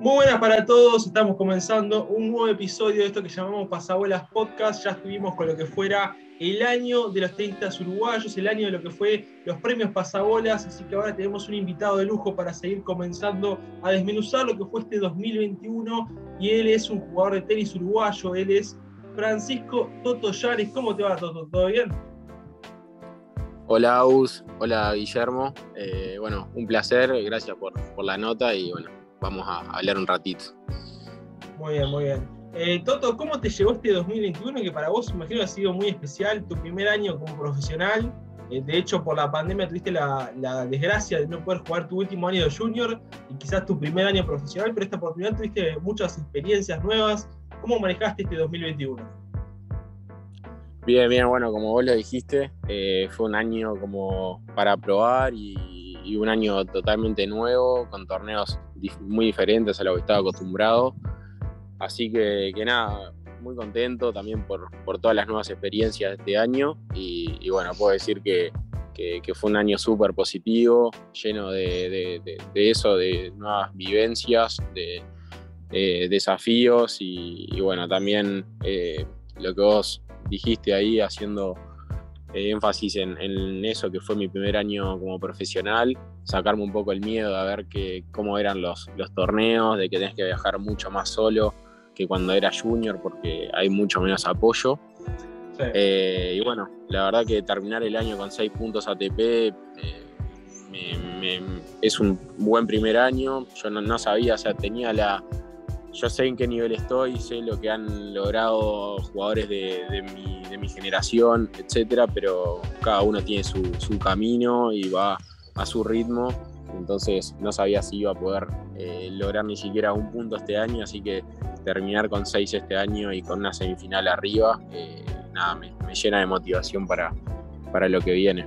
Muy buenas para todos, estamos comenzando un nuevo episodio de esto que llamamos Pasabolas Podcast. Ya estuvimos con lo que fuera el año de los tenistas uruguayos, el año de lo que fue los premios Pasabolas, así que ahora tenemos un invitado de lujo para seguir comenzando a desmenuzar lo que fue este 2021 y él es un jugador de tenis uruguayo, él es Francisco Toto Yares. ¿Cómo te va Toto? ¿Todo bien? Hola Aus, hola Guillermo, eh, bueno, un placer, gracias por la nota y bueno, vamos a hablar un ratito. Muy bien, muy bien. Eh, Toto, ¿cómo te llegó este 2021 que para vos, imagino, ha sido muy especial, tu primer año como profesional? Eh, de hecho, por la pandemia tuviste la, desgracia de no poder jugar tu último año de junior y quizás tu primer año profesional, pero esta oportunidad tuviste muchas experiencias nuevas. ¿Cómo manejaste este 2021? Bien, bien, bueno, como vos lo dijiste, eh, fue un año como para probar y y un año totalmente nuevo, con torneos muy diferentes a lo que estaba acostumbrado. Así que, nada, muy contento también por, por, todas las nuevas experiencias de este año y, bueno, puedo decir que, que, fue un año súper positivo, lleno de, de, eso, de nuevas vivencias, de desafíos y, bueno, también eh, lo que vos dijiste ahí haciendo eh, énfasis en, eso que fue mi primer año como profesional, sacarme un poco el miedo a ver que, cómo eran los, los torneos, de que tenés que viajar mucho más solo que cuando era junior porque hay mucho menos apoyo. Eh, y bueno, la verdad que terminar el año con seis puntos ATP eh, es un buen primer año. Yo no, no sabía, o sea, tenía la, yo sé en qué nivel estoy, sé lo que han logrado jugadores de, mi, generación, etcétera, pero cada uno tiene su, camino y va a su ritmo. Entonces no sabía si iba a poder eh, lograr ni siquiera un punto este año, así que terminar con seis este año y con una semifinal arriba, eh, nada, me, llena de motivación para, para lo que viene.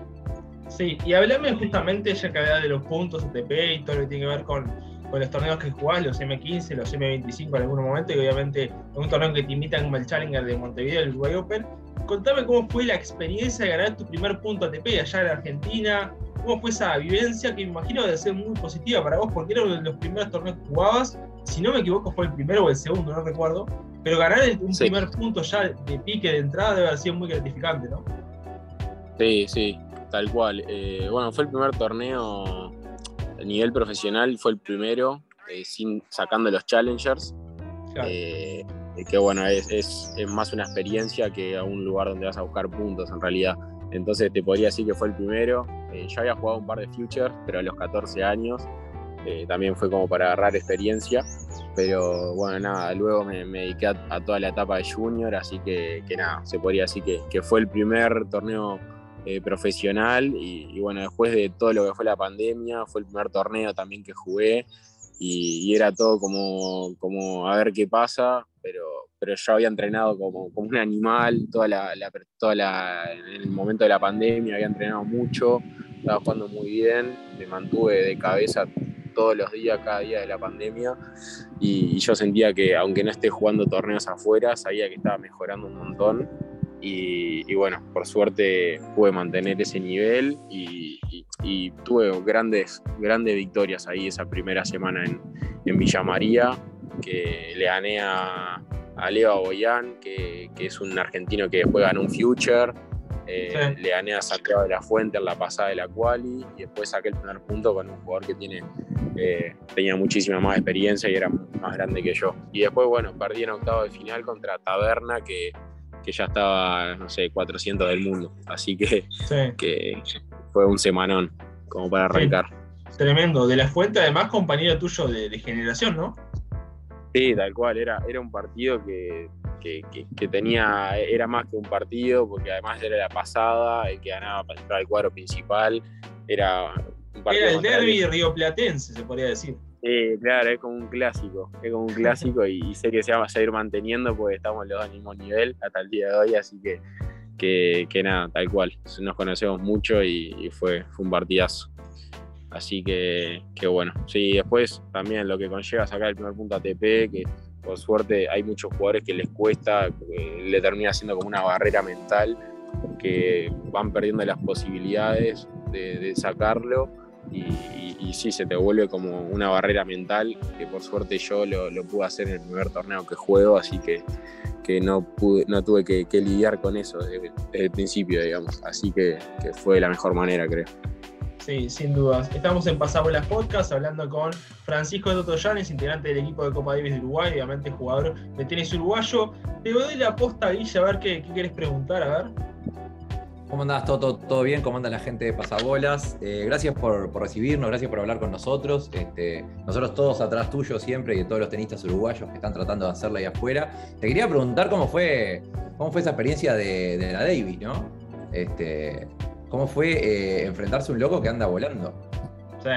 Sí, y hablame justamente, ya que había de los puntos ATP y todo lo que tiene que ver con con los torneos que jugás, los M15, los M25 en algún momento, y obviamente en un torneo que te invitan como el Challenger de Montevideo, el Uruguay Open. Contame cómo fue la experiencia de ganar tu primer punto ATP allá en Argentina, cómo fue esa vivencia que me imagino debe ser muy positiva para vos, porque era uno de los primeros torneos que jugabas, si no me equivoco fue el primero o el segundo, no recuerdo, pero ganar un primer punto ya de pique de entrada debe haber sido muy gratificante, ¿no? Sí, sí, tal cual. Eh, bueno, fue el primer torneo a nivel profesional fue el primero, eh, sin, sacando los challengers. Eh, que bueno, es, es, más una experiencia que a un lugar donde vas a buscar puntos en realidad. Entonces te podría decir que fue el primero. Eh, ya había jugado un par de futures, pero a los 14 años. también fue como para agarrar experiencia. Pero bueno, nada, luego me, dediqué a, toda la etapa de junior, así que, que nada, se podría decir que, que fue el primer torneo eh, profesional y, bueno, después de todo lo que fue la pandemia, fue el primer torneo también que jugué y, era todo como, como a ver qué pasa, pero, pero yo había entrenado como, como un animal, toda la, toda la, en el momento de la pandemia había entrenado mucho, estaba jugando muy bien, me mantuve de cabeza todos los días, cada día de la pandemia, y, y yo sentía que aunque no esté jugando torneos afuera, sabía que estaba mejorando un montón y, bueno, por suerte pude mantener ese nivel y, tuve grandes, grandes victorias ahí esa primera semana en, en Villa María, que le gané a, Leo Boyán, que, es un argentino que después ganó un Future. Eh, le gané a Santiago de la Fuente en la pasada de la quali y después saqué el primer punto con un jugador que tiene, eh, tenía muchísima más experiencia y era más grande que yo. Y después, bueno, perdí en octavo de final contra Taberna, que que ya estaba, no sé, 400 del mundo. Así que, que fue un semanón como para arrancar. Tremendo. De la Fuente, además, compañero tuyo de, generación, ¿no? Sí, tal cual. Era, era un partido que, tenía, era más que un partido, porque además era la pasada, el que ganaba para entrar al cuadro principal. Era un partido. Era el derby rioplatense, se podría decir. Sí, claro, es como un clásico, es como un clásico y, sé que se va a seguir manteniendo porque estamos los dos al mismo nivel hasta el día de hoy, así que, que, nada, tal cual, nos conocemos mucho y, fue, un partidazo. Así que, que, bueno, sí, después también lo que conlleva sacar el primer punto ATP, que por suerte hay muchos jugadores que les cuesta, le termina siendo como una barrera mental, que van perdiendo las posibilidades de, de sacarlo y, sí, se te vuelve como una barrera mental, que por suerte yo lo, pude hacer en el primer torneo que juego, así que, que no, pude, no tuve que, lidiar con eso desde, el principio, digamos. Así que, que fue la mejor manera, creo. Sí, sin dudas. Estamos en Pasabolas Podcast hablando con Francisco Toto Llanes, integrante del equipo de Copa Davis de Uruguay, obviamente jugador de tenis uruguayo. Te doy la posta, Guilla, a ver qué, qué querés preguntar, a ver. ¿Cómo andás? ¿Todo, todo, bien? ¿Cómo anda la gente de Pasabolas? Eh, gracias por, recibirnos, gracias por hablar con nosotros. Este, nosotros todos atrás tuyo siempre y de todos los tenistas uruguayos que están tratando de hacerla ahí afuera. Te quería preguntar cómo fue, cómo fue esa experiencia de, de la Davis, ¿no? Este, ¿Cómo fue eh, enfrentarse a un loco que anda volando? Sí.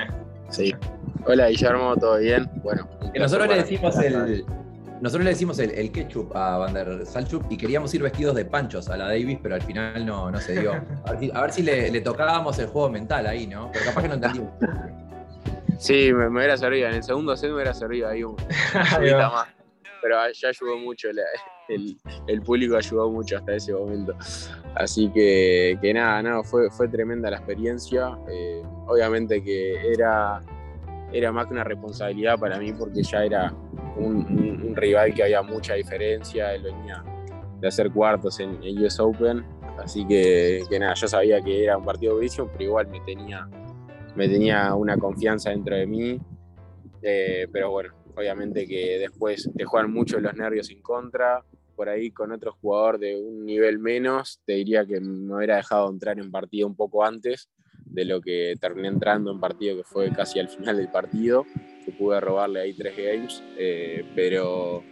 Sí. Hola Guillermo, ¿todo bien? Bueno. nosotros le decimos el. Nosotros le decimos el, ketchup a Van der Salchup y queríamos ir vestidos de panchos a la Davis, pero al final no, no se dio. A ver si, le, tocábamos el juego mental ahí, ¿no? Pero capaz que no entendimos. Sí, me, hubiera servido. En el segundo set me hubiera servido ahí un, más. Pero ya ayudó mucho el, público ayudó mucho hasta ese momento. Así que, que nada, nada fue, fue tremenda la experiencia. Eh, obviamente que era, era más que una responsabilidad para mí porque ya era un, rival que había mucha diferencia. Él venía de hacer cuartos en el US Open. Así que, nada, yo sabía que era un partido durísimo, pero igual me tenía, me tenía una confianza dentro de mí. Eh, pero bueno, obviamente que después te juegan mucho los nervios en contra, por ahí con otro jugador de un nivel menos, te diría que me hubiera dejado entrar en partido un poco antes de lo que terminé entrando en partido que fue casi al final del partido, que pude robarle ahí tres games, eh, pero,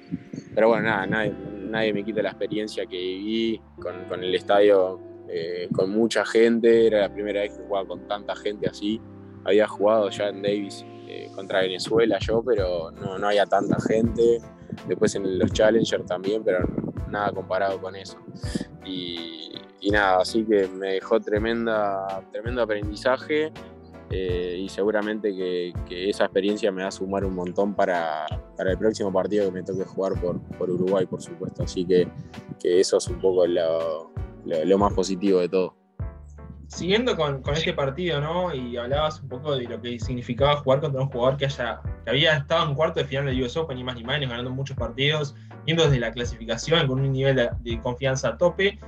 pero bueno, nada, nadie, me quita la experiencia que viví con, el estadio, eh, con mucha gente, era la primera vez que jugaba con tanta gente así, había jugado ya en Davis eh, contra Venezuela yo, pero no, no había tanta gente, después en los Challenger también, pero nada comparado con eso. Y, nada, así que me dejó tremenda, tremendo aprendizaje eh, y seguramente que, esa experiencia me va a sumar un montón para, el próximo partido que me toque jugar por, por Uruguay, por supuesto. Así que, eso es un poco lo más positivo de todo siguiendo con, este partido, ¿no? Y hablabas un poco de lo que significaba jugar contra un jugador que, haya, que había estado en cuarto de final del US Open, ni más ni menos, ganando muchos partidos, yendo desde la clasificación con un nivel de, confianza a tope.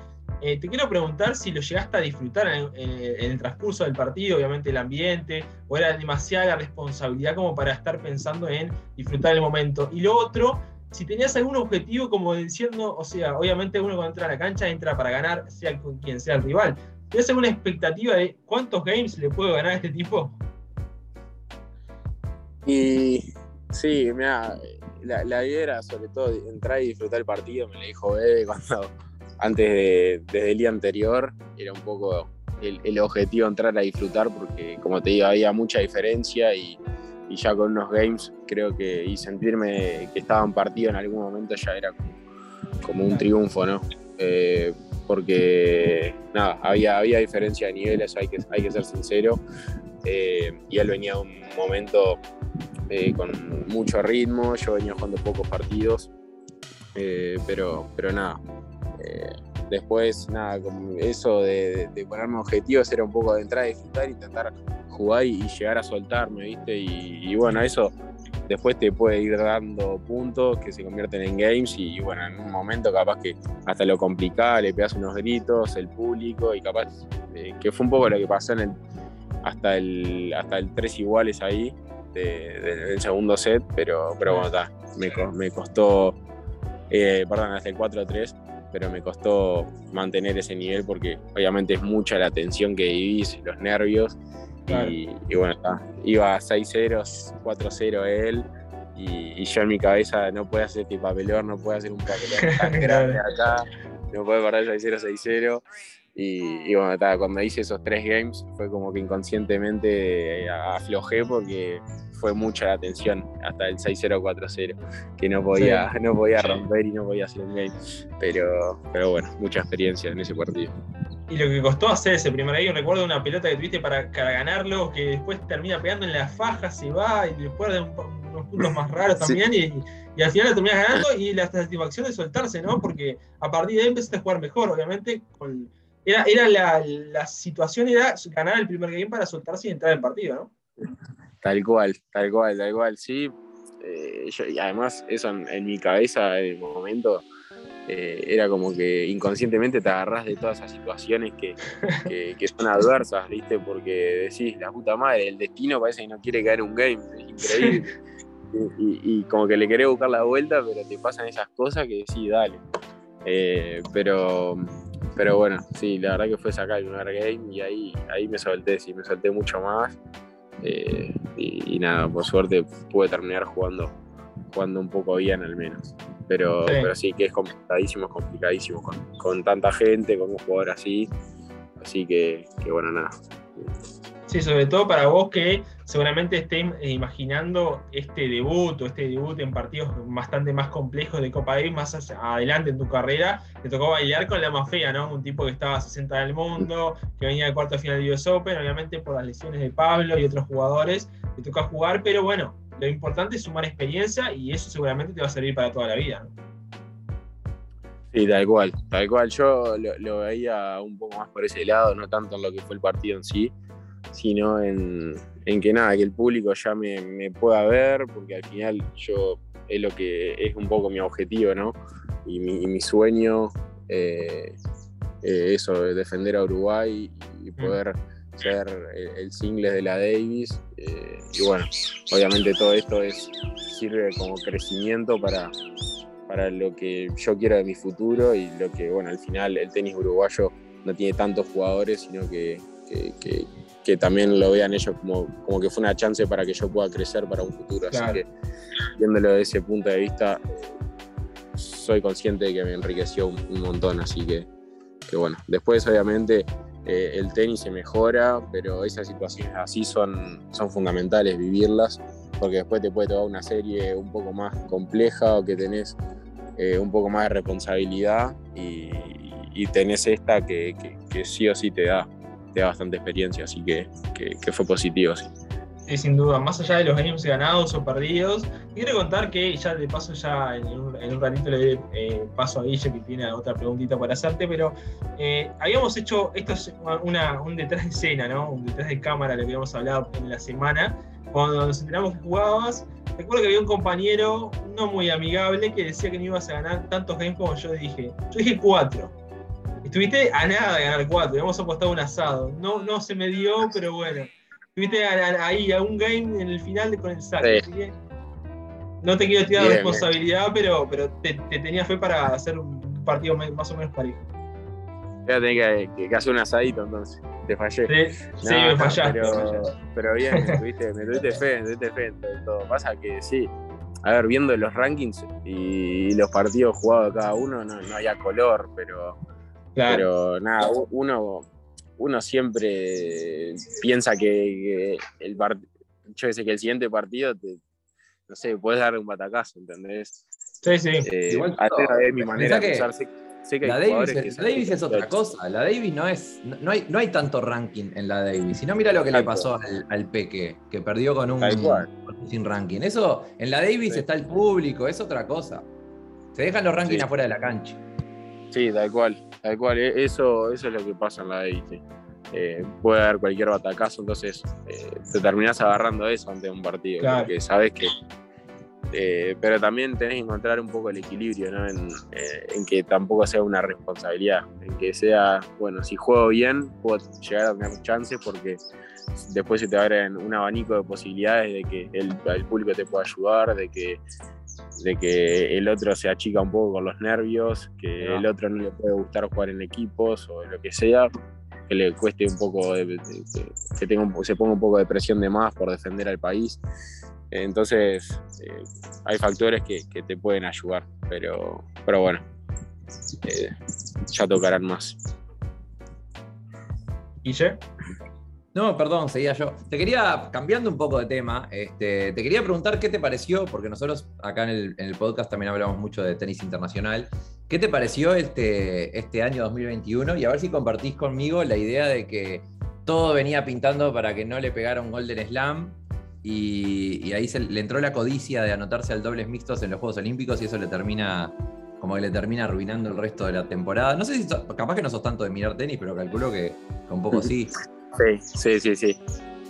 Eh, te quiero preguntar si lo llegaste a disfrutar en, el transcurso del partido, obviamente el ambiente, o era demasiada responsabilidad como para estar pensando en disfrutar el momento. Y lo otro, si tenías algún objetivo como diciendo, o sea, obviamente uno cuando entra a la cancha entra para ganar, sea con quien sea el rival, ¿Tienes alguna expectativa de cuántos games le puedo ganar a este tipo? Y sí, mira, la, idea era sobre todo entrar y disfrutar el partido, me lo dijo Bebe cuando antes de, desde el día anterior, era un poco el, objetivo entrar a disfrutar porque como te digo, había mucha diferencia y, ya con unos games creo que y sentirme que estaba en partido en algún momento ya era como, un triunfo, ¿no? Eh, porque nada, había, había diferencia de niveles, hay que, hay que ser sincero. Eh, y él venía un momento eh, con mucho ritmo, yo venía jugando pocos partidos, eh, pero, pero nada. Después, nada, con eso de, ponerme objetivos era un poco de entrar a disfrutar, intentar jugar y, llegar a soltarme, ¿viste? y bueno, eso después te puede ir dando puntos que se convierten en games y, bueno, en un momento capaz que hasta lo complicaba, le pegas unos gritos, el público y capaz eh, que fue un poco lo que pasó en el, hasta el hasta el 3 iguales ahí del segundo set, pero, pero bueno, está, me, costó, eh, perdón, hasta el 4-3 pero me costó mantener ese nivel porque obviamente es mucha la tensión que vivís, los nervios y, bueno, iba 6-0, 4-0 él. Y, yo en mi cabeza no puede hacer este papelón, no puede hacer un papelón tan grande acá, no puede perder 6-0, 6-0. Y, bueno, cuando hice esos tres games fue como que inconscientemente eh, aflojé porque fue mucha la tensión hasta el 6-0, 4-0, que no podía, no podía romper y no podía hacer un game. Pero, pero bueno, mucha experiencia en ese partido. Y lo que costó hacer ese primer game, recuerdo una pelota que tuviste para, ganarlo, que después termina pegando en la faja, se va y después de unos puntos más raros también. Y, al final lo terminas ganando y la satisfacción de soltarse, ¿no? Porque a partir de ahí empezaste a jugar mejor, obviamente. era era la, la situación era ganar el primer game para soltarse y entrar en partido, ¿no? Tal cual, tal cual, tal cual, sí. Eh, y además, eso en, mi cabeza en el momento eh, era como que inconscientemente te agarras de todas esas situaciones que, son adversas, ¿viste? Porque decís, la puta madre, el destino parece que no quiere caer un game, es increíble. Y, como que le querés buscar la vuelta, pero te pasan esas cosas que sí, dale. Eh, pero, pero bueno, sí, la verdad que fue sacar el primer game y ahí, ahí me solté, sí, me solté mucho más. Eh, y, nada, por suerte pude terminar jugando, jugando un poco bien al menos. Pero sí, pero sí que es complicadísimo, complicadísimo con, con, tanta gente, con un jugador así. Así que, que bueno, nada. Sí, sobre todo para vos que seguramente estés imaginando este debut o este debut en partidos bastante más complejos de Copa Davis más adelante en tu carrera, te tocó bailar con la más fea, ¿no? Un tipo que estaba a 60 del mundo, que venía de cuarto final de US Open, obviamente por las lesiones de Pablo y otros jugadores, te toca jugar, pero bueno, lo importante es sumar experiencia y eso seguramente te va a servir para toda la vida. Sí, tal cual, tal cual. Yo lo, veía un poco más por ese lado, no tanto en lo que fue el partido en sí, sino en, que nada, que el público ya me, pueda ver, porque al final yo es lo que es un poco mi objetivo, ¿no? Y mi, sueño, eh, eh, eso, defender a Uruguay y poder ser el, single de la Davis. Eh, y bueno, obviamente todo esto es, sirve como crecimiento para, para lo que yo quiero de mi futuro y lo que, bueno, al final el tenis uruguayo no tiene tantos jugadores, sino que, que también lo vean ellos como, como que fue una chance para que yo pueda crecer para un futuro. Así que, viéndolo desde ese punto de vista, soy consciente de que me enriqueció un, montón. Así que, que, bueno, después obviamente eh, el tenis se mejora, pero esas situaciones así son, son fundamentales vivirlas, porque después te puede tocar una serie un poco más compleja o que tenés eh, un poco más de responsabilidad y, tenés esta que, que sí o sí te da bastante experiencia, así que, que, fue positivo, sí. Sí, sin duda, más allá de los games ganados o perdidos, quiero contar que ya de paso ya en un, ratito le doy eh, paso a Guille que tiene otra preguntita para hacerte, pero eh, habíamos hecho, esto es una, un detrás de escena, ¿no? Un detrás de cámara, lo habíamos hablado en la semana, cuando nos enteramos que jugabas, recuerdo que había un compañero no muy amigable que decía que no ibas a ganar tantos games como yo dije. Yo dije cuatro. Estuviste a nada de ganar cuatro, hemos apostado un asado. No, no se me dio, pero bueno. Estuviste ahí a un game en el final con el saque. no te quiero tirar responsabilidad, pero, pero te, tenía fe para hacer un partido más o menos parejo. Voy a tener que, hacer un asadito entonces. Te fallé. Sí, me fallaste. Pero, bien, me tuviste, me tuviste fe, me tuviste fe en todo. Pasa que sí, a ver, viendo los rankings y los partidos jugados de cada uno, no, no había color, pero pero nada, uno, uno siempre piensa que, el yo sé que el siguiente partido te, no sé, puedes darle un batacazo, ¿entendés? Sí, sí. Eh, Igual, mi manera de pensar. Sé, que la Davis, es, otra cosa. La Davis no es. No hay, no hay tanto ranking en la Davis. Si no, mira lo que le pasó al, Peque, que perdió con un, sin ranking. Eso, en la Davis está el público, es otra cosa. Se dejan los rankings afuera de la cancha. Sí, tal cual, tal cual. E-, eso, eso es lo que pasa en la Davis. Eh, puede haber cualquier batacazo, entonces eh, te terminás agarrando eso ante un partido, porque sabes que. Eh, pero también tenés que encontrar un poco el equilibrio, ¿no? En, que tampoco sea una responsabilidad, en que sea, bueno, si juego bien, puedo llegar a tener chances porque después se te abre un abanico de posibilidades de que el, el público te pueda ayudar, de que de que el otro se achica un poco con los nervios, que el otro no le puede gustar jugar en equipos o lo que sea, que le cueste un poco, de, que tenga se ponga un poco de presión de más por defender al país. Entonces, eh, hay factores que, te pueden ayudar, pero, pero bueno, eh, ya tocarán más. ¿Y? No, perdón, seguía yo. Te quería, cambiando un poco de tema, este, te quería preguntar qué te pareció, porque nosotros acá en el, podcast también hablamos mucho de tenis internacional. ¿Qué te pareció este, este año 2021? Y a ver si compartís conmigo la idea de que todo venía pintando para que no le pegara un Golden Slam. Y, ahí se, le entró la codicia de anotarse al dobles mixtos en los Juegos Olímpicos y eso le termina como que le termina arruinando el resto de la temporada. No sé si capaz que no sos tanto de mirar tenis, pero calculo que, un poco sí. Sí, sí, sí, sí.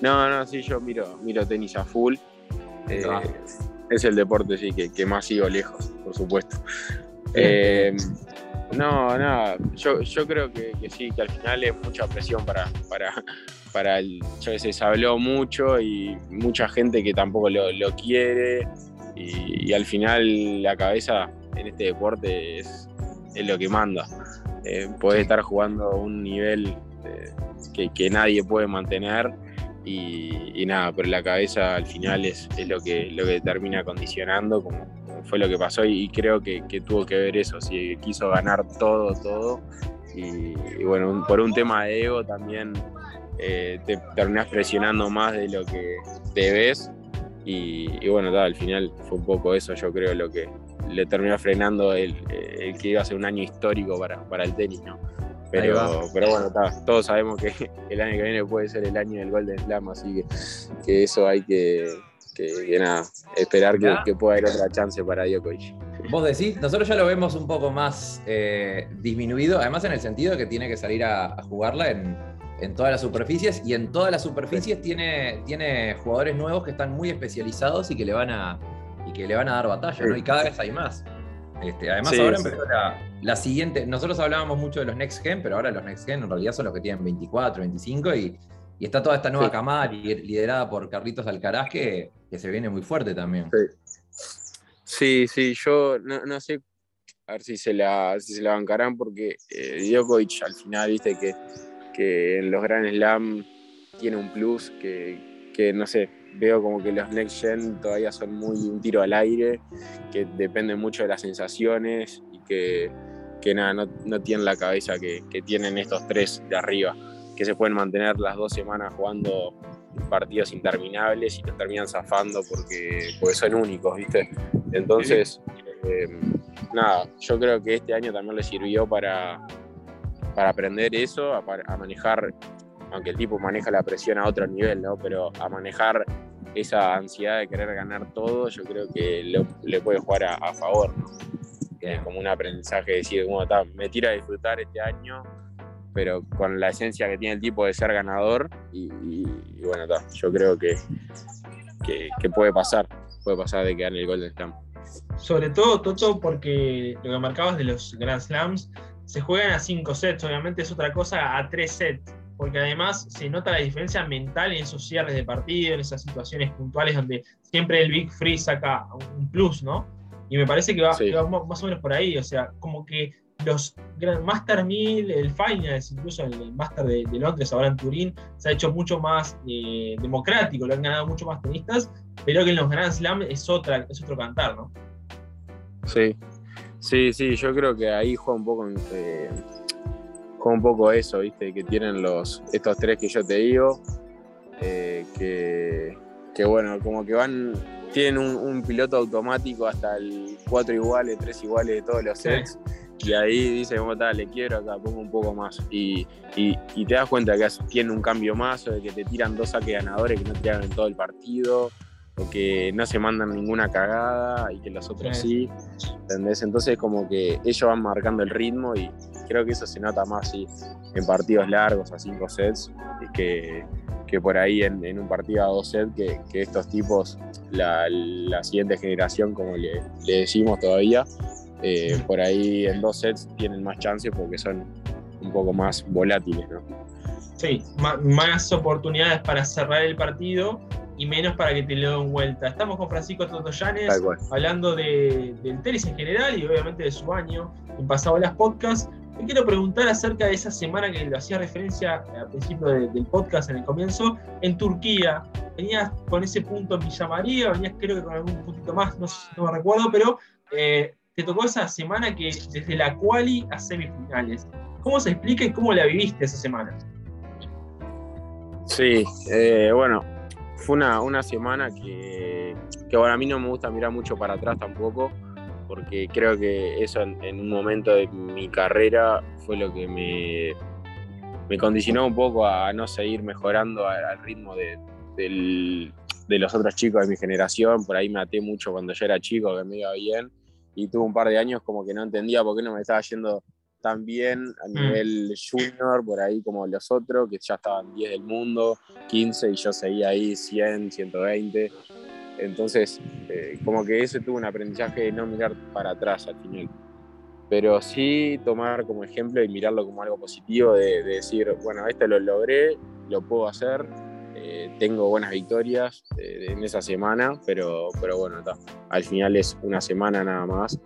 No, no, sí, yo miro, miro tenis a full. Eh, es el deporte, sí, que, más sigo lejos, por supuesto. Eh, no, nada, yo, yo creo que, sí, que al final es mucha presión para, para, para el. Yo sé, se habló mucho y mucha gente que tampoco lo, quiere. Y, al final la cabeza en este deporte es, lo que manda. Eh, puede estar jugando a un nivel eh, que, nadie puede mantener y, nada, pero la cabeza al final es, lo, que, lo que termina condicionando, como, fue lo que pasó y, creo que, tuvo que ver eso, si quiso ganar todo, todo. Y, bueno, por un tema de ego también eh, te terminas presionando más de lo que debes. Y, y bueno, al final fue un poco eso, yo creo, lo que le terminó frenando el, que iba a ser un año histórico para, para el tenis, ¿no? Pero, pero bueno, todos sabemos que el año que viene puede ser el año del Golden Slam, así que, que eso hay que, que, nada, esperar que, pueda haber otra chance para Djokovic. Vos decís, nosotros ya lo vemos un poco más eh, disminuido, además en el sentido de que tiene que salir a, jugarla en, en, todas las superficies y en todas las superficies tiene, tiene jugadores nuevos que están muy especializados y que le van a, y que le van a dar batalla, ¿no? Y cada vez hay más. Este, además, ahora empezó la, siguiente. Nosotros hablábamos mucho de los Next Gen, pero ahora los Next Gen en realidad son los que tienen 24, 25 y, y está toda esta nueva camada liderada por Carlitos Alcaraz que, que, se viene muy fuerte también. Sí, sí, yo no, sé a ver si se la, si se la bancarán porque eh, Djokovic al final, viste que, que en los Grand Slam tiene un plus que, que no sé, veo como que los Next Gen todavía son muy un tiro al aire, que dependen mucho de las sensaciones y que, que nada, no, no, tienen la cabeza que, que, tienen estos tres de arriba, que se pueden mantener las dos semanas jugando partidos interminables y los terminan zafando porque, porque son únicos, ¿viste? Entonces, eh, nada, yo creo que este año también le sirvió para, para aprender eso, a, a manejar aunque el tipo maneja la presión a otro nivel, ¿no? Pero a manejar esa ansiedad de querer ganar todo, yo creo que le puede jugar a, favor, ¿no? Es como un aprendizaje de decir, bueno, me tira a disfrutar este año, pero con la esencia que tiene el tipo de ser ganador, y, bueno, yo creo que, que, puede pasar, puede pasar de que gane el Golden Slam. Sobre todo, Toto, porque lo que marcabas de los Grand Slams, se juegan a cinco sets, obviamente es otra cosa a tres sets porque además se nota la diferencia mental en esos cierres de partido, en esas situaciones puntuales donde siempre el Big Free saca un plus, ¿no? Y me parece que va, más o menos por ahí, o sea, como que los Master 1000, el Finals, incluso el Master de, Londres, ahora en Turín, se ha hecho mucho más eh, democrático, lo han ganado mucho más tenistas, pero que en los Grand Slam es, otra, es otro cantar, ¿no? Sí, sí, sí, yo creo que ahí juega un poco eh, un poco eso, ¿viste? Que tienen los, estos tres que yo te digo, eh, que, bueno, como que van, tienen un, piloto automático hasta el 4 iguales, 3 iguales de todos los sets. Y ahí dice, como tal, le quiero acá, pongo un poco más. Y, te das cuenta que tiene un cambio más, o de que te tiran dos saques ganadores que no te hagan en todo el partido, o que no se mandan ninguna cagada y que los otros sí. ¿Entendés? Entonces, como que ellos van marcando el ritmo y, creo que eso se nota más en partidos largos, a cinco sets, que, que por ahí en, un partido a dos sets, que, estos tipos, la, siguiente generación, como le, decimos todavía, eh, por ahí en dos sets tienen más chances porque son un poco más volátiles, ¿no? Sí, más oportunidades para cerrar el partido y menos para que te lo den vuelta. Estamos con Francisco Totoyanes hablando de, del tenis en general y obviamente de su año en Pasado las Podcasts. Te quiero preguntar acerca de esa semana que lo hacía referencia al principio del podcast, en el comienzo, en Turquía. Venías con ese punto en Villa María, venías creo que con algún puntito más, no, no me recuerdo, pero eh, te tocó esa semana que desde la quali a semifinales. ¿Cómo se explica y cómo la viviste esa semana? Sí, eh, bueno, fue una, una semana que, que bueno, a mí no me gusta mirar mucho para atrás tampoco porque creo que eso en, un momento de mi carrera fue lo que me, me condicionó un poco a no seguir mejorando al, ritmo de, los otros chicos de mi generación. Por ahí me até mucho cuando yo era chico, que me iba bien, y tuve un par de años como que no entendía por qué no me estaba yendo también a mm. nivel junior, por ahí como los otros, que ya estaban 10 del mundo, 15, y yo seguía ahí 100, 120. Entonces, eh, como que ese tuvo un aprendizaje de no mirar para atrás al final. Pero sí tomar como ejemplo y mirarlo como algo positivo, de, decir, bueno, esto lo logré, lo puedo hacer, eh, tengo buenas victorias eh, en esa semana, pero, pero bueno, al final es una semana nada más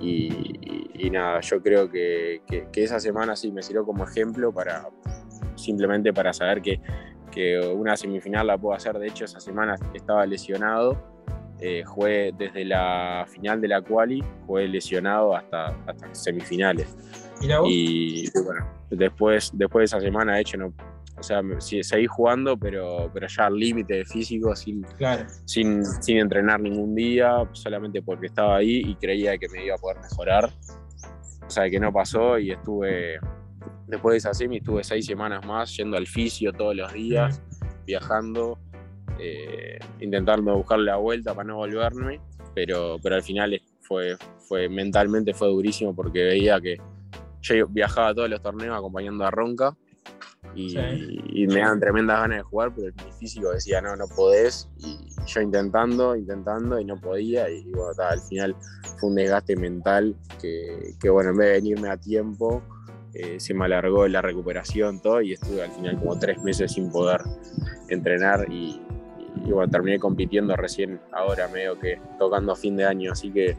y, nada, yo creo que, esa semana sí me sirvió como ejemplo para simplemente para saber que, una semifinal la puedo hacer. De hecho, esa semana estaba lesionado. Eh, jugué desde la final de la quali, jugué lesionado hasta, hasta semifinales. Y, bueno, después, después de esa semana, de hecho, no, o sea, seguí jugando, pero, pero ya al límite físico, sin, sin, sin, entrenar ningún día, solamente porque estaba ahí y creía que me iba a poder mejorar. O sea, que no pasó y estuve, después de esa semi, estuve seis semanas más yendo al fisio todos los días, viajando, eh, intentando buscarle la vuelta para no volverme, pero, pero al final fue, fue, mentalmente fue durísimo porque veía que yo viajaba a todos los torneos acompañando a Ronca y, me dan tremendas ganas de jugar, pero mi físico decía, no, no podés, y yo intentando, intentando, y no podía, y bueno, al final fue un desgaste mental que, que, bueno, en vez de venirme a tiempo, eh, se me alargó la recuperación, todo, y estuve al final como tres meses sin poder entrenar, y, bueno, terminé compitiendo recién ahora, medio que tocando a fin de año, así que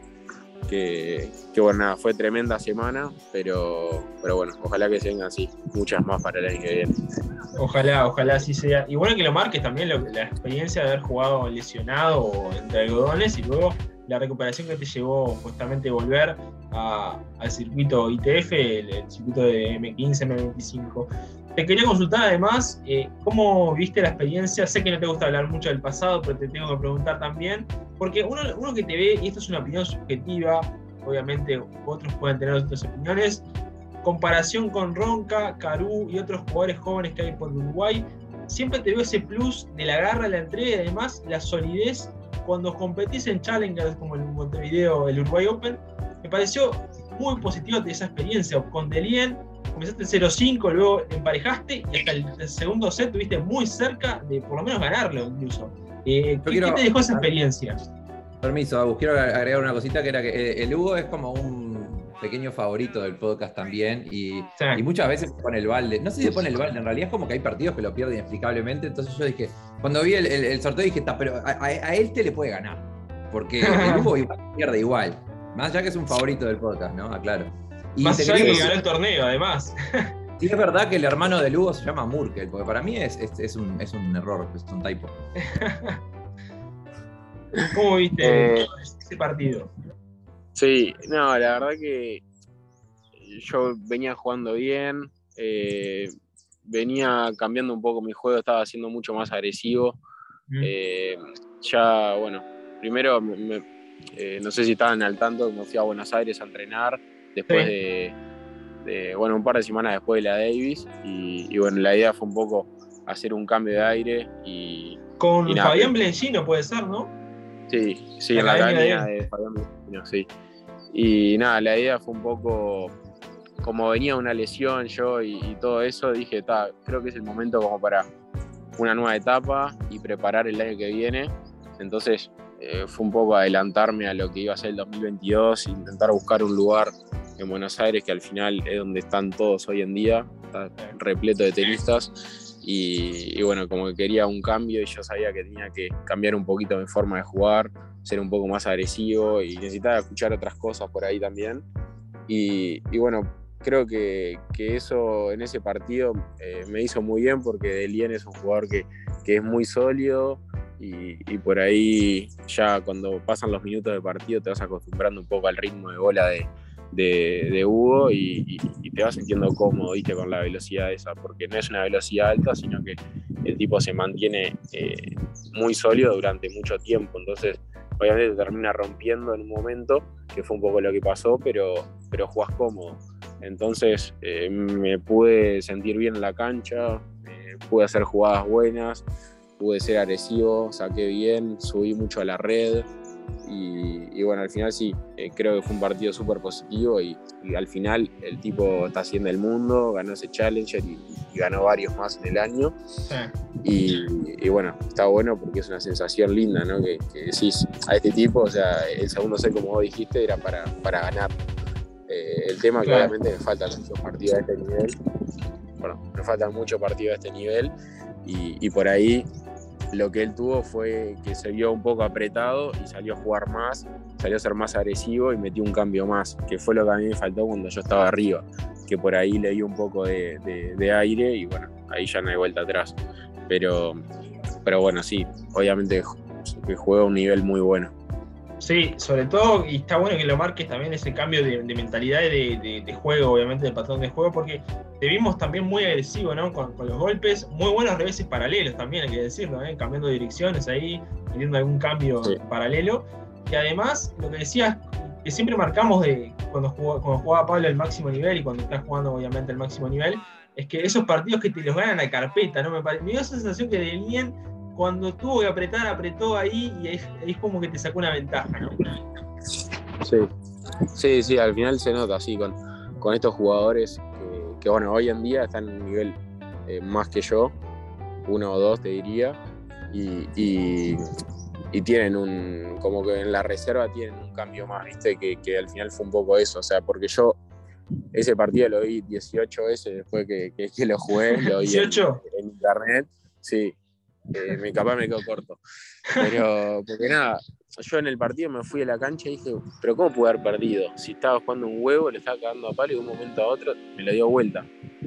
que, bueno, nada, fue tremenda semana, pero, pero bueno, ojalá que sean así, muchas más para el año que viene. Ojalá, ojalá así sea. Y bueno que lo marques también la experiencia de haber jugado lesionado o entre algodones y luego la recuperación que te llevó justamente volver al circuito ITF, el, circuito de M15, M25. Te quería consultar además eh, cómo viste la experiencia. Sé que no te gusta hablar mucho del pasado, pero te tengo que preguntar también, porque uno, uno que te ve, y esto es una opinión subjetiva, obviamente otros pueden tener otras opiniones, comparación con Ronca, Carú y otros jugadores jóvenes que hay por Uruguay, siempre te veo ese plus de la garra, la entrega y además la solidez cuando competís en challengers como el Montevideo, el Uruguay Open. Me pareció muy positivo esa experiencia. Con Delien comenzaste 0-5, luego emparejaste y hasta el, segundo set tuviste muy cerca de por lo menos ganarlo incluso. Eh, ¿qué, te dejó esa experiencia? Permiso, Agus, quiero agregar una cosita que era que eh, el Hugo es como un pequeño favorito del podcast también y, muchas veces pone el balde. No sé si se pone el balde, en realidad es como que hay partidos que lo pierden inexplicablemente. Entonces yo dije, cuando vi el, sorteo dije, pero a, él te le puede ganar. Porque el Hugo pierde igual. Más allá que es un favorito del podcast, ¿no? Aclaro. Y Más allá que ganó el torneo, además. Sí, es verdad que el hermano de Lugo se llama Murkel, porque para mí es, es, un, es un, error, es un typo. ¿Cómo viste eh, ese partido? Sí, no, la verdad que yo venía jugando bien, eh, venía cambiando un poco mi juego, estaba siendo mucho más agresivo. Eh, ya, bueno, primero, no sé si estaban al tanto, me fui a Buenos Aires a entrenar después de, bueno, un par de semanas después de la Davis. Y, bueno, la idea fue un poco hacer un cambio de aire y. Con Fabián Blencino puede ser, ¿no? Sí, sí, en la academia de, Fabián Blencino, sí. Y nada, la idea fue un poco. Como venía una lesión yo y, todo eso, dije, creo que es el momento como para una nueva etapa y preparar el año que viene. Entonces eh, fue un poco adelantarme a lo que iba a ser el 2022, intentar buscar un lugar en Buenos Aires, que al final es donde están todos hoy en día, está repleto de tenistas. Y, bueno, como que quería un cambio y yo sabía que tenía que cambiar un poquito mi forma de jugar, ser un poco más agresivo y necesitaba escuchar otras cosas por ahí también. Y, bueno, creo que, que, eso en ese partido eh, me hizo muy bien porque Delien es un jugador que, que es muy sólido y, y, por ahí ya cuando pasan los minutos de partido te vas acostumbrando un poco al ritmo de bola de, de, Hugo y, te vas sintiendo cómodo ¿viste? con la velocidad esa, porque no es una velocidad alta, sino que el tipo se mantiene eh, muy sólido durante mucho tiempo, entonces obviamente te termina rompiendo en un momento, que fue un poco lo que pasó, pero, pero jugás cómodo. Entonces eh, me pude sentir bien en la cancha, eh, pude hacer jugadas buenas, pude ser agresivo, saqué bien, subí mucho a la red, y, y, bueno, al final sí, eh, creo que fue un partido súper positivo y, al final el tipo está haciendo el mundo, ganó ese Challenger y, ganó varios más en el año. Y, bueno, está bueno porque es una sensación linda, ¿no? Que, decís a este tipo, o sea, el segundo set, como vos dijiste, era para, para ganar. Eh, el tema que obviamente me faltan muchos partidos a este nivel. Bueno, me faltan muchos partidos a este nivel y por ahí lo que él tuvo fue que se vio un poco apretado y salió a jugar más, salió a ser más agresivo y metió un cambio más, que fue lo que a mí me faltó cuando yo estaba arriba, que por ahí le dio un poco de, aire y bueno, ahí ya no hay vuelta atrás. Pero, pero bueno, sí, obviamente que juega a un nivel muy bueno. Sí, sobre todo, y está bueno que lo marques también ese cambio de, mentalidad de, de, juego, obviamente, de patrón de juego, porque te vimos también muy agresivo, ¿no? Con, los golpes, muy buenos reveses paralelos también, hay que decirlo, ¿eh? cambiando direcciones ahí, teniendo algún cambio paralelo. Y además, lo que decías, que siempre marcamos de cuando, jugaba, cuando jugaba Pablo al máximo nivel y cuando estás jugando, obviamente, al máximo nivel, es que esos partidos que te los ganan a carpeta, ¿no? Me, me dio esa sensación que de bien cuando tuvo que apretar, apretó ahí y ahí, es como que te sacó una ventaja, ¿no? Sí, sí, sí, al final se nota así con, con estos jugadores que, bueno, hoy en día están en un nivel eh, más que yo, uno o dos te diría, y, y, tienen un, como que en la reserva tienen un cambio más, viste, que, que, al final fue un poco eso, o sea, porque yo ese partido lo vi 18 veces después que, que, lo jugué, lo vi en, en internet, sí, eh, me capaz me quedo corto. Pero, porque nada, yo en el partido me fui a la cancha y dije, pero ¿cómo pude haber perdido? Si estaba jugando un huevo, le estaba cagando a palo y de un momento a otro me lo dio vuelta.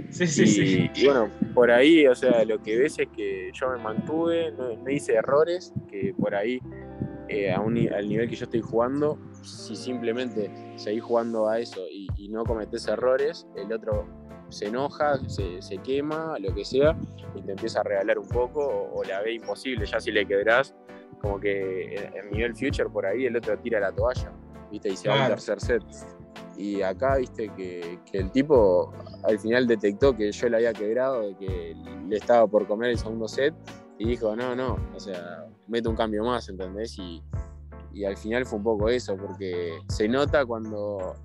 Sí, sí, sí. Y bueno, por ahí, o sea, lo que ves es que yo me mantuve, no, hice errores, que por ahí, eh, al nivel que yo estoy jugando, si simplemente seguís jugando a eso y, y no cometés errores, el otro se enoja, se, quema, lo que sea, y te empieza a regalar un poco o, la ve imposible, ya si le quebrás, como que en, nivel future por ahí el otro tira la toalla, ¿viste? Y se va a un tercer set. Y acá, viste, que, el tipo al final detectó que yo le había quebrado, que le estaba por comer el segundo set, y dijo, no, no, o sea, mete un cambio más, ¿entendés? Y, y al final fue un poco eso, porque se nota cuando,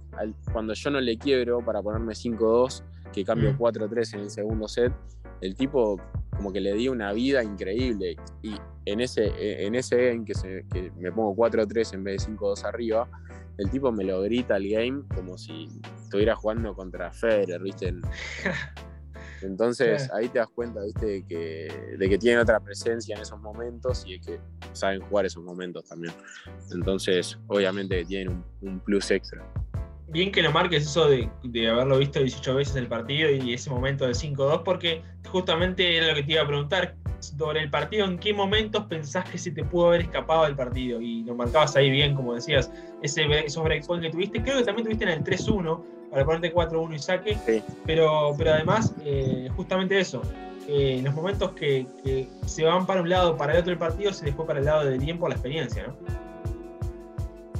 cuando yo no le quiebro para ponerme 5-2 que cambio 4-3 en el segundo set, el tipo como que le dio una vida increíble. Y en ese, en ese en que, que me pongo 4-3 en vez de 5-2 arriba, el tipo me lo grita al game como si estuviera jugando contra Federer, ¿viste? Entonces ahí te das cuenta, ¿viste? De que, de que tienen otra presencia en esos momentos y de que saben jugar esos momentos también. Entonces, obviamente tienen un plus extra bien que lo marques eso de, haberlo visto 18 veces el partido y ese momento del 5-2, porque justamente era lo que te iba a preguntar. Sobre el partido, ¿en qué momentos pensás que se te pudo haber escapado del partido? Y lo marcabas ahí bien, como decías, ese, esos breakpoints que tuviste. Creo que también tuviste en el 3-1 para ponerte 4-1 y saque. Pero, pero además, eh, justamente eso. en los momentos que, que, se van para un lado para el otro el partido, se dejó para el lado del tiempo la experiencia, ¿no?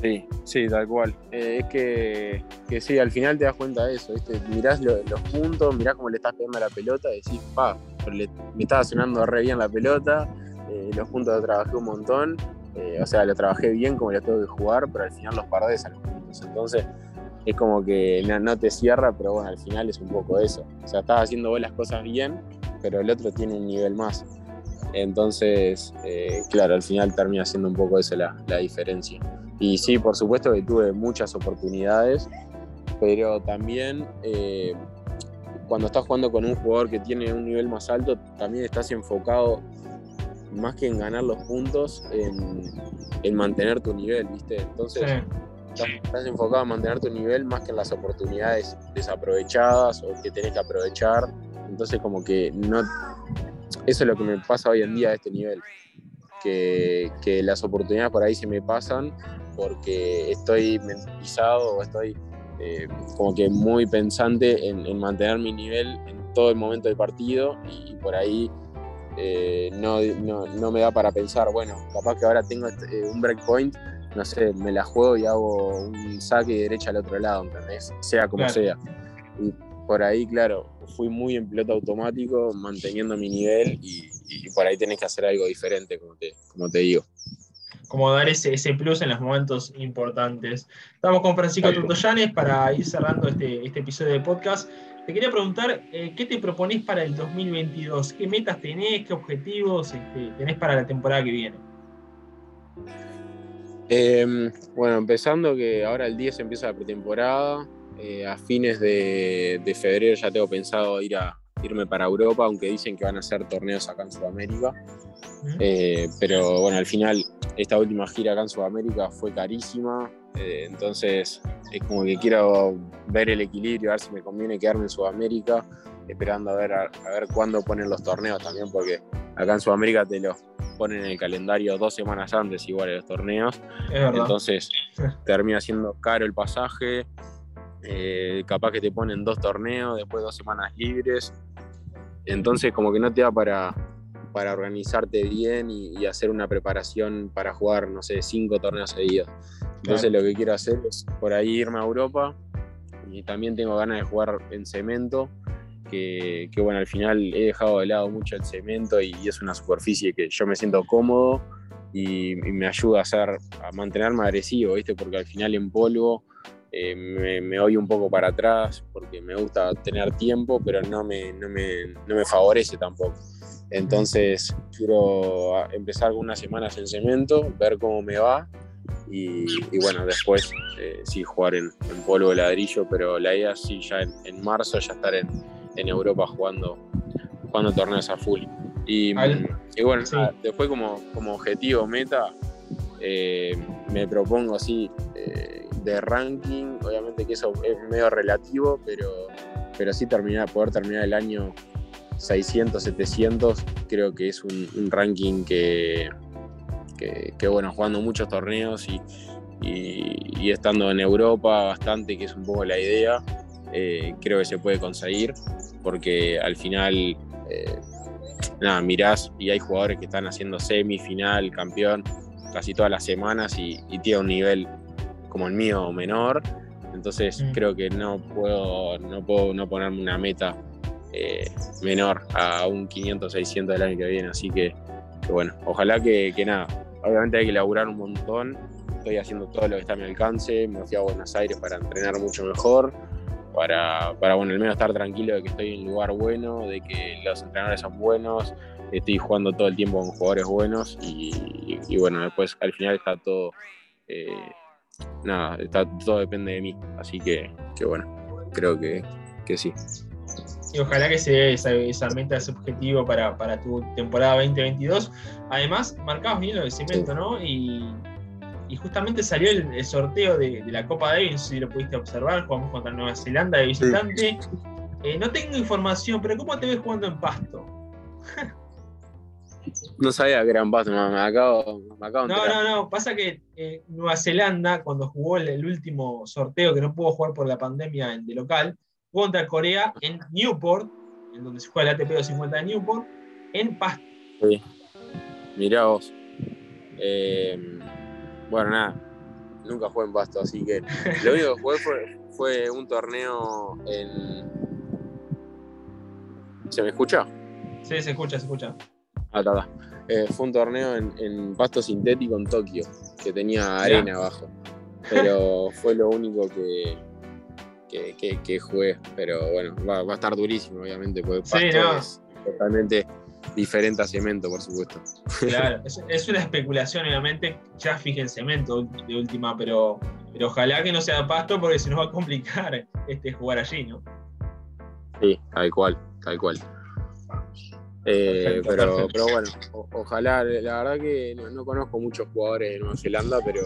Sí, sí, tal cual. Eh, es que, que, sí, al final te das cuenta de eso, ¿viste? Mirás los puntos, mirás cómo le estás pegando a la pelota y decís, pa, me estaba sonando re bien la pelota, eh, los puntos los trabajé un montón, eh, o sea, lo trabajé bien como lo tengo que jugar, pero al final los perdés a los puntos. Entonces, es como que no, te cierra, pero bueno, al final es un poco eso. O sea, estás haciendo vos las cosas bien, pero el otro tiene un nivel más. Entonces, claro, al final termina siendo un poco eso la, la diferencia. Y sí, por supuesto que tuve muchas oportunidades, pero también eh, cuando estás jugando con un jugador que tiene un nivel más alto, también estás enfocado más que en ganar los puntos, en, mantener tu nivel, ¿viste? Entonces, estás, enfocado en mantener tu nivel más que en las oportunidades desaprovechadas o que tenés que aprovechar. Entonces, como que no. Eso es lo que me pasa hoy en día a este nivel. Que, que las oportunidades por ahí se me pasan porque estoy mentalizado o estoy eh, como que muy pensante en, mantener mi nivel en todo el momento del partido y, por ahí eh, no, no, me da para pensar, bueno, capaz que ahora tengo este, eh, un breakpoint, no sé, me la juego y hago un saque de derecha al otro lado, ¿entendés? Sea como sea. Y por ahí, claro, fui muy en piloto automático, manteniendo mi nivel y, por ahí tenés que hacer algo diferente, como te, como te digo. Como dar ese, ese plus en los momentos importantes. Estamos con Francisco Tutoyanes para ir cerrando este, este episodio de podcast. Te quería preguntar, eh, ¿qué te proponés para el 2022? ¿Qué metas tenés? ¿Qué objetivos este, tenés para la temporada que viene? Em, bueno, empezando que ahora el 10 empieza la pretemporada. Eh, a fines de, febrero ya tengo pensado ir a, irme para Europa, aunque dicen que van a hacer torneos acá en Sudamérica. Eh, pero bueno, al final esta última gira acá en Sudamérica fue carísima, eh, entonces es como que quiero ver el equilibrio, a ver si me conviene quedarme en Sudamérica, esperando a ver, a, ver cuándo ponen los torneos también, porque acá en Sudamérica te los ponen en el calendario dos semanas antes igual de los torneos, entonces termina siendo caro el pasaje, eh, capaz que te ponen dos torneos, después dos semanas libres, entonces como que no te da para, para organizarte bien y, hacer una preparación para jugar, no sé, cinco torneos seguidos. Entonces lo que quiero hacer es por ahí irme a Europa y también tengo ganas de jugar en cemento, que, bueno, al final he dejado de lado mucho el cemento y, es una superficie que yo me siento cómodo y, me ayuda a, hacer, a mantenerme agresivo, ¿viste? Porque al final en polvo eh, me, me voy un poco para atrás porque me gusta tener tiempo, pero no me, no me, no me favorece tampoco. Entonces quiero empezar con unas semanas en cemento, ver cómo me va y, bueno, después eh, sí jugar en, polvo de ladrillo, pero la idea sí ya en, marzo ya estar en, en, Europa jugando, jugando torneos a full. Y, y bueno, después como, como objetivo, meta, eh, me propongo así de ranking, obviamente que eso es medio relativo, pero, pero sí terminar, poder terminar el año 600, 700, creo que es un, ranking que, que, bueno, jugando muchos torneos y, estando en Europa bastante, que es un poco la idea, eh, creo que se puede conseguir, porque al final, eh, nada, mirás y hay jugadores que están haciendo semifinal, campeón, casi todas las semanas y tiene un nivel como el mío menor. Entonces mm. creo que no puedo, no puedo no ponerme una meta eh, menor a un 500, 600 del año que viene. Así que, bueno, ojalá que, nada. Obviamente hay que laburar un montón. Estoy haciendo todo lo que está a mi alcance. Me fui a Buenos Aires para entrenar mucho mejor. Para, para bueno, al menos estar tranquilo de que estoy en un lugar bueno, de que los entrenadores son buenos, estoy jugando todo el tiempo con jugadores buenos y, bueno, después al final está todo eh, nada, todo depende de mí. Así que, bueno, creo que, sí. Y ojalá que se dé esa, meta, ese objetivo para, tu temporada 2022. Además, marcabas bien lo de cemento, ¿no? Y, justamente salió el, sorteo de, la Copa Davis, si lo pudiste observar, jugamos contra Nueva Zelanda de visitante. Eh, no tengo información, pero ¿cómo te ves jugando en pasto? No sabía que eran pasto, me acabo, me acabo No, no, no, pasa que eh, Nueva Zelanda, cuando jugó el, último sorteo, que no pudo jugar por la pandemia de local, jugó contra Corea en Newport, en donde se juega el ATP 250 de Newport, en pasto. Sí. Mirá vos. Eh, bueno, nada, nunca jugué en pasto, así que lo único que jugué fue, fue un torneo en... ¿Se me escucha? Sí, se escucha, se escucha. Ah, eh, fue un torneo en, pasto sintético en Tokio, que tenía arena abajo. Pero fue lo único que, que, jugué. Pero bueno, va, a estar durísimo, obviamente, porque pasto es totalmente diferente a cemento, por supuesto. Claro, es, una especulación, obviamente, ya fije cemento de última, pero, pero ojalá que no sea pasto porque se nos va a complicar este, jugar allí, ¿no? Sí, tal cual, tal cual. Eh, pero, pero bueno, ojalá, la verdad que no, conozco muchos jugadores de Nueva Zelanda, pero,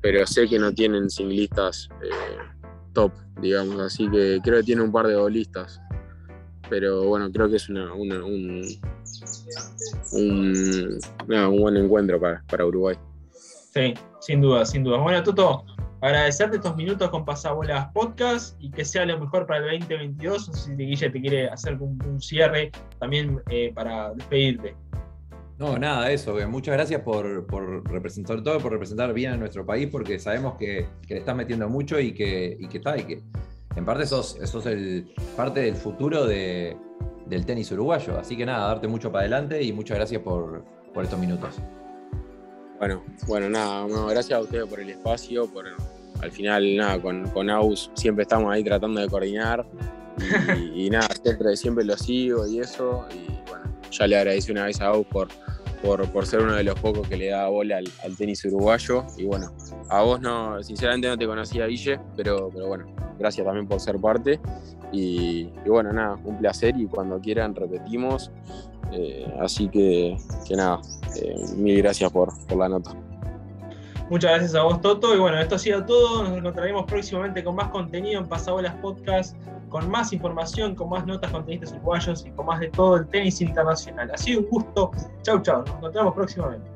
pero sé que no tienen singlistas eh, top, digamos, así que creo que tiene un par de bolistas. Pero bueno, creo que es una, un, un, buen encuentro para, para Uruguay. Sí, sin duda, sin duda. Bueno, Toto, agradecerte estos minutos con Pasabolas Podcast y que sea lo mejor para el 2022. No sé si Guille te quiere hacer un, cierre también eh, para despedirte. No, nada, eso, muchas gracias por, representar todo, por representar bien a nuestro país, porque sabemos que, le estás metiendo mucho y que, y que está, y que en parte sos, sos el, parte del futuro del tenis uruguayo. Así que nada, darte mucho para adelante y muchas gracias por, por estos minutos. Bueno, bueno, nada, gracias a ustedes por el espacio, por al final, nada, con, con AUS siempre estamos ahí tratando de coordinar y, nada, siempre, siempre lo sigo y eso. Y bueno, ya le agradecí una vez a AUS por, por, ser uno de los pocos que le da bola al, tenis uruguayo. Y bueno, a vos no, sinceramente no te conocía, Guille, pero, pero bueno, gracias también por ser parte. Y, bueno, nada, un placer y cuando quieran repetimos. Eh, así que, que nada, eh, mil gracias por, por la nota. Muchas gracias a vos, Toto. Y bueno, esto ha sido todo. Nos encontraremos próximamente con más contenido en Pasabolas Podcast, con más información, con más notas con tenistas uruguayos y con más de todo el tenis internacional. Ha sido un gusto. Chau, chau. Nos encontramos próximamente.